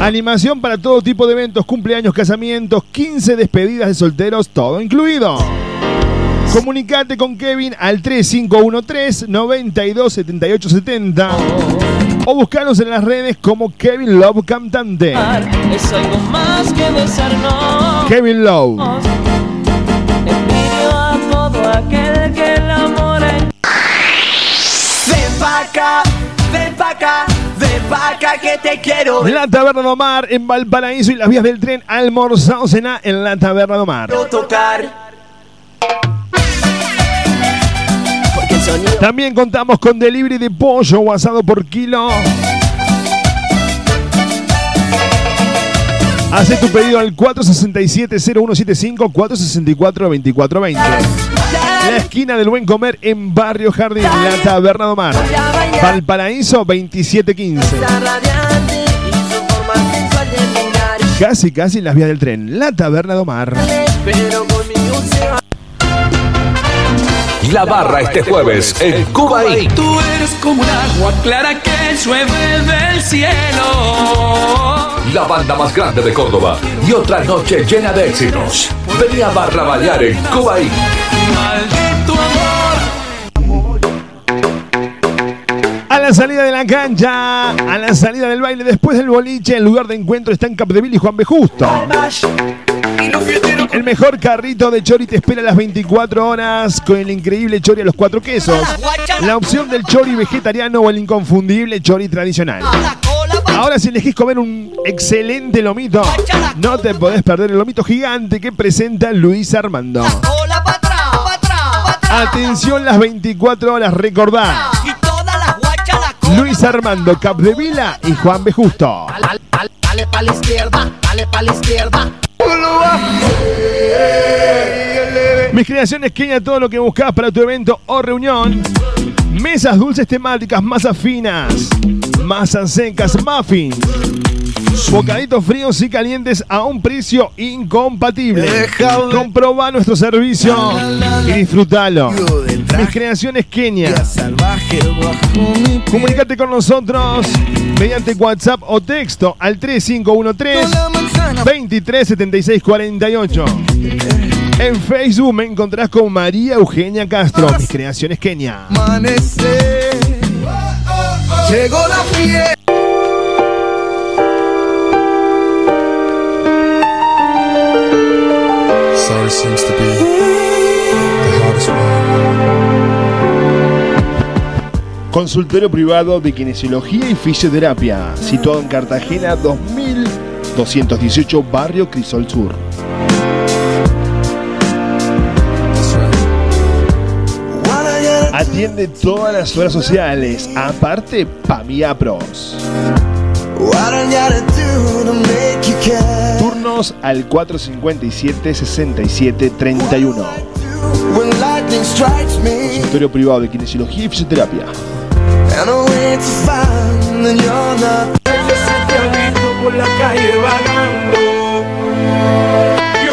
Animación para todo tipo de eventos, cumpleaños, casamientos, 15 despedidas de solteros, todo incluido. Comunicate con Kevin al 3513 927870 o buscanos en las redes como Kevin Love Cantante. Es algo más que besarnos. Kevin Love. Aquel que el amor en- Ven pa' acá, ven pa' acá, ven pa' acá que te quiero La Taberna de Omar en Valparaíso y las vías del tren almorzado cena en la Taberna de Omar. tocar. También contamos con delivery de pollo o asado por kilo. Hace tu pedido al 467-0175, 464-2420. La esquina del buen comer en Barrio Jardín, la Taberna de Omar. Valparaíso 2715. radiante y su forma sensual de mirar. Casi, casi en las vías del tren, la Taberna de Omar. La barra este jueves en Cuba Inc. Tú eres como un agua clara que llueve del cielo. La banda más grande de Córdoba y otra noche llena de éxitos. Venía a barraballar en Cuba amor. A la salida de la cancha, a la salida del baile, después del boliche, el lugar de encuentro está en Capdeville y Juan B. Justo. El mejor carrito de chori te espera las 24 horas con el increíble chori a los cuatro quesos. La opción del chori vegetariano o el inconfundible chori tradicional. Ahora si elegís comer un excelente lomito, no te podés perder el lomito gigante que presenta Luis Armando. Atención las 24 horas, recordá. Luis Armando Capdevila y Juan B. Justo. Dale pa' la izquierda, dale pa' la izquierda. Mis creaciones Kenia, todo lo que buscas para tu evento o reunión. Mesas dulces temáticas, masas finas, masas secas, muffins. Bocaditos fríos y calientes a un precio incompatible. Comproba nuestro servicio y disfrútalo. Mis creaciones Kenia. Comunicate con nosotros mediante WhatsApp o texto al 3513 237648. En Facebook me encontrás con María Eugenia Castro, mis creaciones Kenia. Llegó la fiesta. Sorry seems to be the hardest one. Consultorio privado de kinesiología y fisioterapia, situado en Cartagena 2218, barrio Crisol Sur. Atiende todas las horas sociales, aparte Pamia Pros. What I gotta do to make you care? Turno llamarnos al 457-6731. When lightning strikes me Consultorio privado de kinesiología y fisioterapia.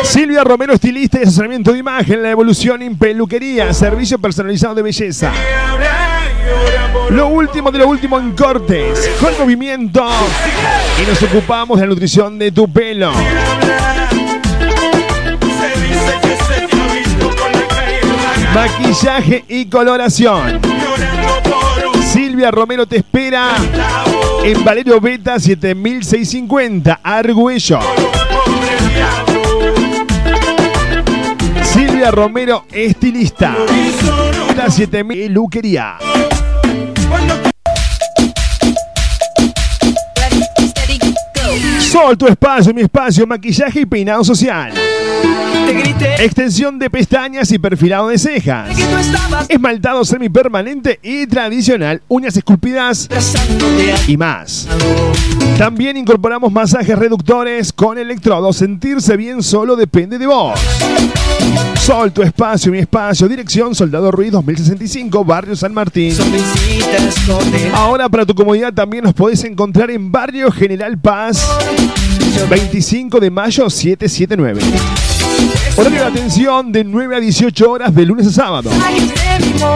Silvia Romero, estilista y asesoramiento de imagen, la evolución en peluquería, servicio personalizado de belleza. Lo último de lo último en cortes, con movimiento. Y nos ocupamos de la nutrición de tu pelo. Maquillaje y coloración. Silvia Romero te espera en Valerio Beta 7650, Argüello. Silvia Romero, estilista. La 7000 peluquería. Sol, tu espacio, mi espacio, maquillaje y peinado social. Extensión de pestañas y perfilado de cejas. Esmaltado semipermanente y tradicional, uñas esculpidas y más. También incorporamos masajes reductores con electrodos. Sentirse bien solo depende de vos. Sol, tu espacio, mi espacio. Dirección Soldado Ruiz 2065, Barrio San Martín. Ahora para tu comodidad también nos podés encontrar en Barrio General Paz 25 de mayo 779. Horario de atención de 9 a 18 horas de lunes a sábado.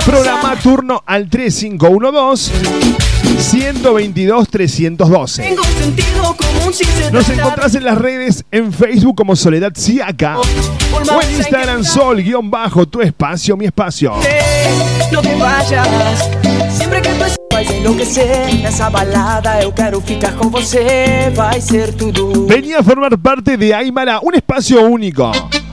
Programa turno al 3512 122 312. Tengo un sentido común sin ser Nos encontrás en las redes en Facebook como Soledad Siaca o en Instagram Sol guion bajo tu espacio, mi espacio. No te vayas Sempre que tu vai enlouquecer Nessa balada eu quero ficar com você Vai ser tudo Venía a formar parte de Aymara, un espacio único.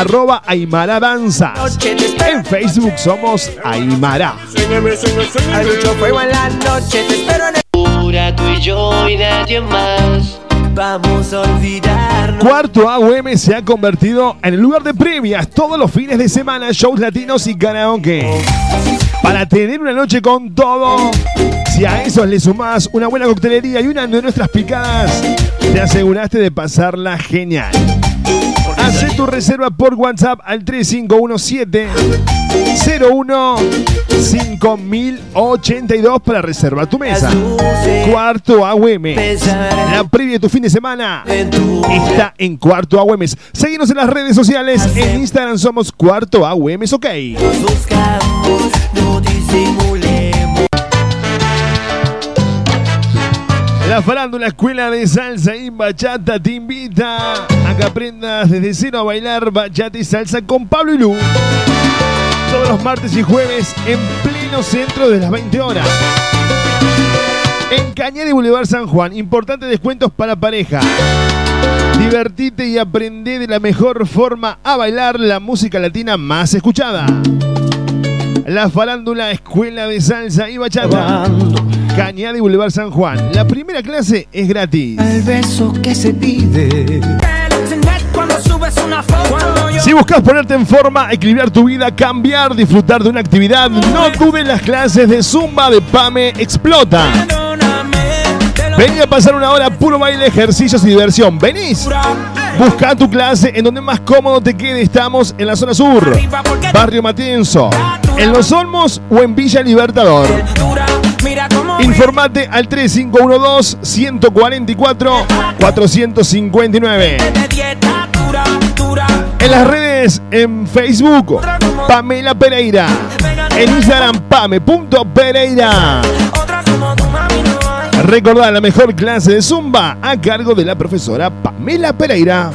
arroba Aymara Danzas. En Facebook somos Aymara. Hay mucho fuego en la noche Te espero en el tú y yo y nadie más Vamos a olvidarnos Cuarto AUM se ha convertido en el lugar de previas todos los fines de semana, shows latinos y karaoke. Para tener una noche con todo, si a eso le sumás una buena coctelería y una de nuestras picadas, te aseguraste de pasarla genial. Haz tu reserva por WhatsApp al 3517 01 5082 para reservar tu mesa. Cuarto AUM. La previa de tu fin de semana está en Cuarto AUM. Seguimos en las redes sociales. En Instagram somos Cuarto AUM. Ok. La farándula Escuela de Salsa y Bachata te invita a que aprendas desde cero a bailar bachata y salsa con Pablo y Lu. Todos los martes y jueves en pleno centro de las 20 horas. En Cañada y Boulevard San Juan, importantes descuentos para pareja. Divertite y aprende de la mejor forma a bailar la música latina más escuchada. La farándula Escuela de Salsa y Bachata. Cañada y Boulevard San Juan. La primera clase es gratis. El beso que se pide Si buscas ponerte en forma, equilibrar tu vida, cambiar, disfrutar de una actividad, no dudes las clases de Zumba de Pame Explota. Vení a pasar una hora puro baile, ejercicios y diversión. ¿Venís? Busca tu clase en donde más cómodo te quede. Estamos en la zona sur, Barrio Matienzo, en Los Olmos o en Villa Libertador. Informate al 3512-144-459. de dieta dura, dura En las redes, en Facebook, Pamela Pereira. En Instagram, pame.pereira. Recordá la mejor clase de Zumba a cargo de la profesora Pamela Pereira.